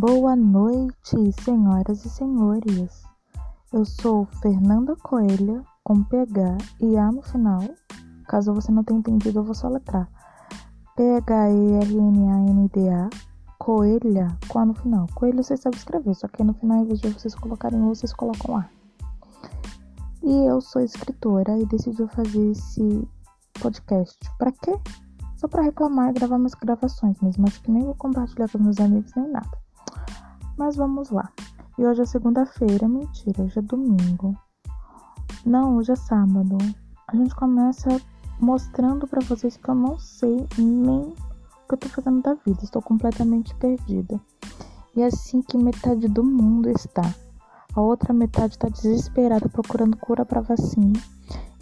Boa noite, senhoras e senhores. Eu sou Fernanda Coelha, com PH e A no final. Caso você não tenha entendido, eu vou só letrar. P-H-E-R-N-A-N-D-A, Coelha, com A no final. Coelho você sabe escrever, só que no final, em vez de vocês colocarem O, vocês colocam A. E eu sou escritora e decidi fazer esse podcast. Para quê? Só para reclamar e gravar minhas gravações mesmo. Acho que nem vou compartilhar com meus amigos nem nada. Mas vamos lá. E hoje é segunda-feira. Mentira, hoje é domingo. Não, hoje é sábado. A gente começa mostrando para vocês que eu não sei nem o que eu tô fazendo da vida. Estou completamente perdida. E é assim que metade do mundo está. A outra metade está desesperada procurando cura para vacina.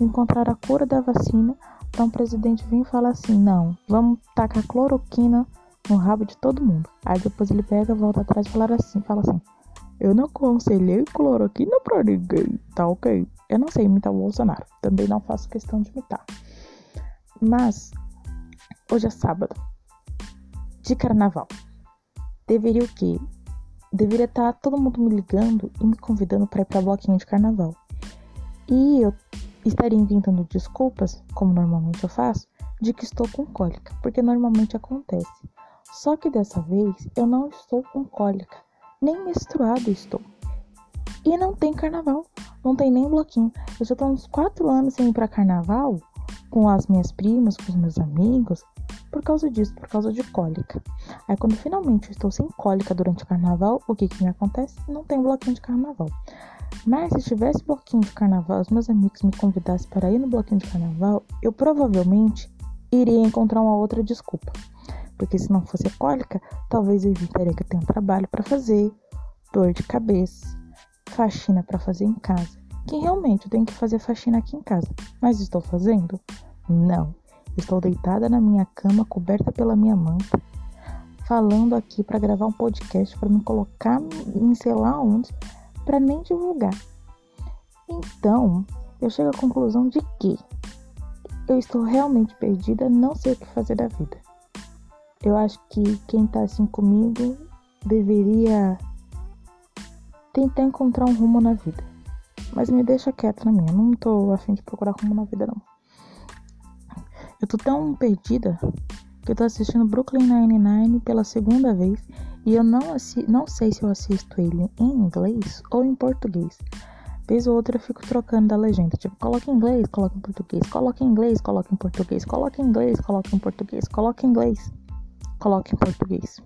Encontrar a cura da vacina então o presidente vem e fala assim: não, vamos tacar cloroquina no rabo de todo mundo. Aí depois ele pega, volta atrás e fala assim, fala assim: eu não aconselhei cloroquina pra ninguém, tá ok? Eu não sei imitar o Bolsonaro, também não faço questão de imitar. Mas hoje é sábado de carnaval. Deveria o quê? Deveria estar tá todo mundo me ligando e me convidando para ir para bloquinho de carnaval. E eu estaria inventando desculpas, como normalmente eu faço, de que estou com cólica, porque normalmente acontece. Só que dessa vez eu não estou com cólica, nem menstruado estou. E não tem carnaval, não tem nem bloquinho. Eu já estou uns 4 anos sem ir para carnaval com as minhas primas, com os meus amigos, por causa disso, por causa de cólica. Aí quando finalmente eu estou sem cólica durante o carnaval, o que que me acontece? Não tem bloquinho de carnaval. Mas se tivesse bloquinho de carnaval, os meus amigos me convidassem para ir no bloquinho de carnaval, eu provavelmente iria encontrar uma outra desculpa. Porque se não fosse cólica, talvez eu evitaria que eu tenha trabalho para fazer, dor de cabeça, faxina para fazer em casa. Que realmente eu tenho que fazer faxina aqui em casa. Mas estou fazendo? Não. Estou deitada na minha cama, coberta pela minha manta, falando aqui para gravar um podcast para me colocar em sei lá onde para nem divulgar. Então, eu chego à conclusão de que eu estou realmente perdida, não sei o que fazer da vida. Eu acho que quem tá assim comigo deveria tentar encontrar um rumo na vida. Mas me deixa quieta na minha, não tô afim de procurar rumo na vida não. Eu tô tão perdida que eu tô assistindo Brooklyn Nine-Nine pela segunda vez e eu não, não sei se eu assisto ele em inglês ou em português. Vez ou outra eu fico trocando da legenda. Tipo, coloca em inglês, coloca em português. Coloca em inglês, coloca em português. Coloca em inglês, coloca em português. Coloca em inglês, coloca em português.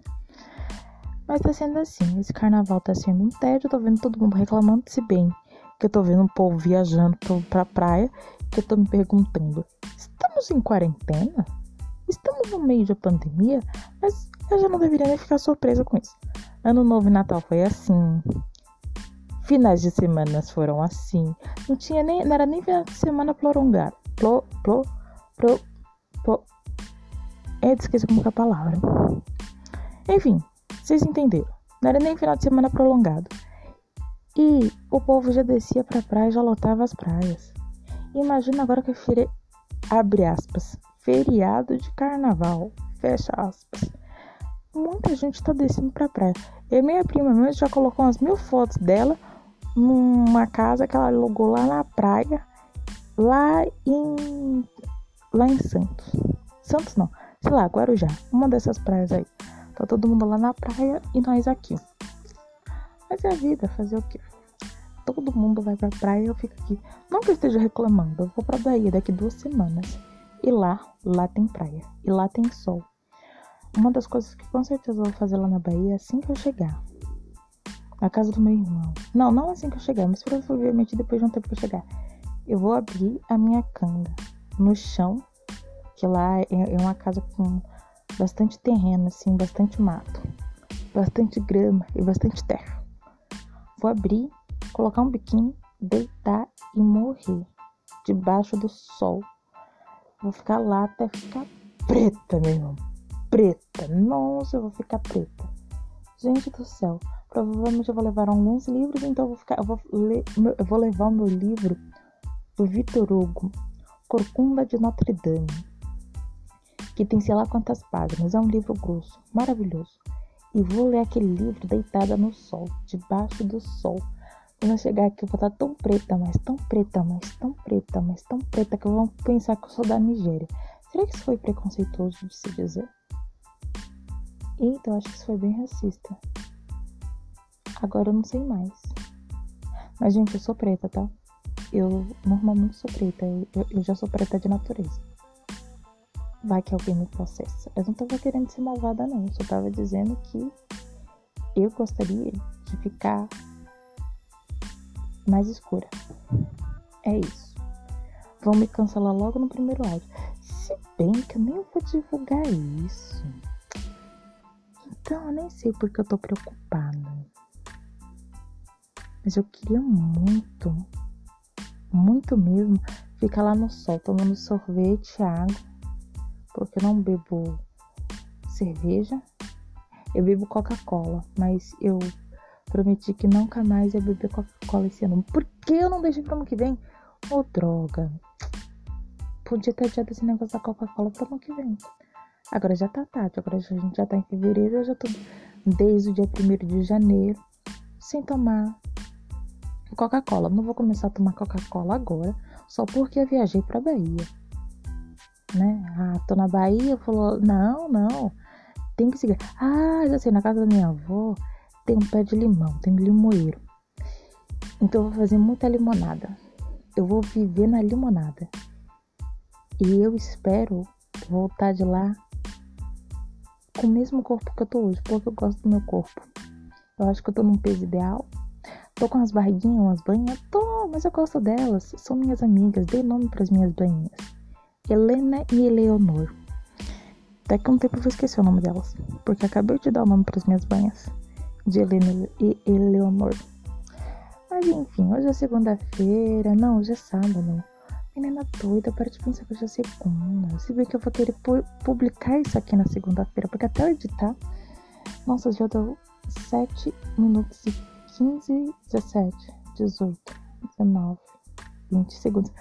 Mas tá sendo assim. Esse carnaval tá sendo um tédio. Tô vendo todo mundo reclamando. Se bem que eu tô vendo um povo viajando pra praia. Que eu tô me perguntando: estamos em quarentena? Estamos no meio de pandemia? Mas eu já não deveria nem ficar surpresa com isso. Ano Novo e Natal foi assim. Finais de semanas foram assim. Não tinha nem. Não era nem final de semana prolongado. Pro, pro, pro, pro. É, esqueci como é a palavra. Enfim, vocês entenderam. Não era nem final de semana prolongado. E o povo já descia pra praia já lotava as praias. Imagina agora que eu fire... abre aspas, feriado de carnaval, fecha aspas muita gente tá descendo pra praia. E minha prima mesmo já colocou umas mil fotos dela numa casa que ela alugou lá na praia, lá em. lá em Santos. Santos não, sei lá, Guarujá, uma dessas praias aí. Tá todo mundo lá na praia e nós aqui. Mas é a vida, fazer o quê? Todo mundo vai pra praia e eu fico aqui. Não que eu esteja reclamando, eu vou pra Bahia daqui duas semanas. E lá, lá tem praia. E lá tem sol. Uma das coisas que com certeza eu vou fazer lá na Bahia é assim que eu chegar. Na casa do meu irmão. Não, não assim que eu chegar, mas provavelmente depois de um tempo que eu chegar. Eu vou abrir a minha canga no chão, que lá é, é uma casa com bastante terreno, assim, bastante mato, bastante grama e bastante terra. Vou abrir, colocar um biquíni, deitar e morrer debaixo do sol. Vou ficar lá até ficar preta, meu irmão preta. Nossa, eu vou ficar preta. Gente do céu. Provavelmente eu vou levar alguns livros, então eu vou ficar. Eu vou, ler, eu vou levar o meu livro do Vitor Hugo, Corcunda de Notre Dame. Que tem sei lá quantas páginas. É um livro grosso, maravilhoso. e vou ler aquele livro deitada no sol, debaixo do sol. Quando eu chegar aqui, eu vou estar tão preta, mas tão preta, mas tão preta, mas tão preta que vão pensar que eu sou da Nigéria. Será que isso foi preconceituoso de se dizer? Então, acho que isso foi bem racista. Agora eu não sei mais. Mas, gente, eu sou preta, tá? Eu normalmente sou preta. Eu, eu já sou preta de natureza. Vai que alguém me processa. Eu não tava querendo ser malvada, não. Eu só tava dizendo que eu gostaria de ficar mais escura. É isso. Vão me cancelar logo no primeiro áudio. Se bem que eu nem vou divulgar isso. Então eu nem sei porque eu tô preocupada. Mas eu queria muito, muito mesmo, ficar lá no sol tomando sorvete, água, porque eu não bebo cerveja. Eu bebo Coca-Cola, mas eu prometi que nunca mais ia beber Coca-Cola esse ano. Por que eu não deixei pro ano que vem? Ô, oh, droga. Podia ter adiado esse negócio da Coca-Cola pro ano que vem. Agora já tá tarde, agora a gente já tá em fevereiro, eu já tô desde o dia 1 de janeiro sem tomar Coca-Cola. Não vou começar a tomar Coca-Cola agora, só porque eu viajei pra Bahia. Né? Ah, tô na Bahia, falou, não, não, tem que seguir. Ah, já sei, na casa da minha avó tem um pé de limão, tem limoeiro. Então eu vou fazer muita limonada. Eu vou viver na limonada. E eu espero voltar de lá com o mesmo corpo que eu tô hoje, porque eu gosto do meu corpo. Eu acho que eu tô num peso ideal. Tô com as barriguinhas, umas banhas. Tô, mas eu gosto delas. São minhas amigas. Dei nome pras minhas banhinhas. Helena e Eleonor. Daqui a um tempo eu vou esquecer o nome delas. Porque acabei de dar o nome pras minhas banhas. De Helena e Eleonor. Mas enfim, hoje é segunda-feira. Não, hoje é sábado. Menina doida, para de pensar que hoje é segunda. Se bem que eu vou querer publicar isso aqui na segunda-feira, porque até eu editar. Nossa, já deu 7 minutos e 15, 17, 18, 19, 20 segundos.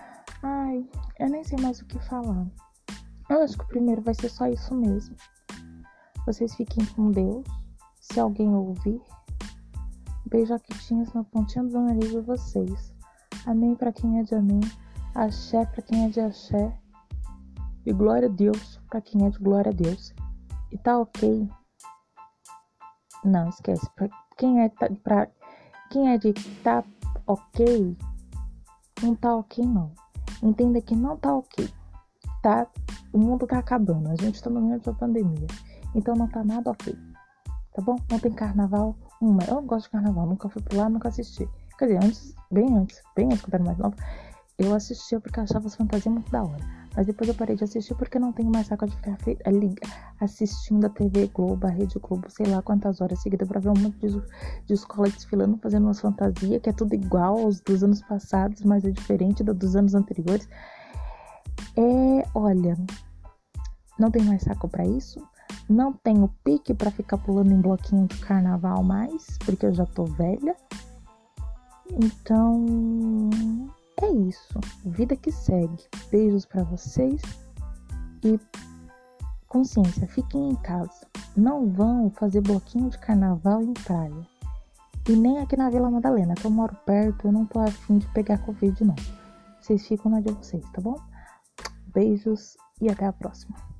Ai, eu nem sei mais o que falar. Eu acho que o primeiro vai ser só isso mesmo. Vocês fiquem com Deus. Se alguém ouvir, beijo quietinhas na pontinha do nariz de vocês. Amém para quem é de amém. Axé para quem é de axé. E glória a Deus para quem é de glória a Deus. E tá ok? Não, esquece. Pra quem é tá, pra quem é de tá ok, não tá ok não. Entenda que não tá ok. Tá? O mundo tá acabando. A gente tá no meio da pandemia. Então não tá nada ok. Tá bom? Não tem carnaval. Uma. Eu não gosto de carnaval. Nunca fui por lá, nunca assisti. Quer dizer, antes, bem antes, bem antes quando eu era mais nova, eu assistia porque achava as fantasias muito da hora. Mas depois eu parei de assistir porque não tenho mais saco de ficar assistindo a TV Globo, a Rede Globo, sei lá quantas horas seguidas pra ver um monte de, de escola desfilando, fazendo umas fantasias que é tudo igual aos dos anos passados, mas é diferente da dos anos anteriores. É, olha, não tenho mais saco para isso. Não tenho pique para ficar pulando em bloquinho de carnaval mais, porque eu já tô velha. Então, é isso. Vida que segue. Beijos para vocês e consciência, fiquem em casa. Não vão fazer bloquinho de carnaval em praia. E nem aqui na Vila Madalena, que eu moro perto, eu não tô afim de pegar Covid, não. Vocês ficam na de vocês, tá bom? Beijos e até a próxima.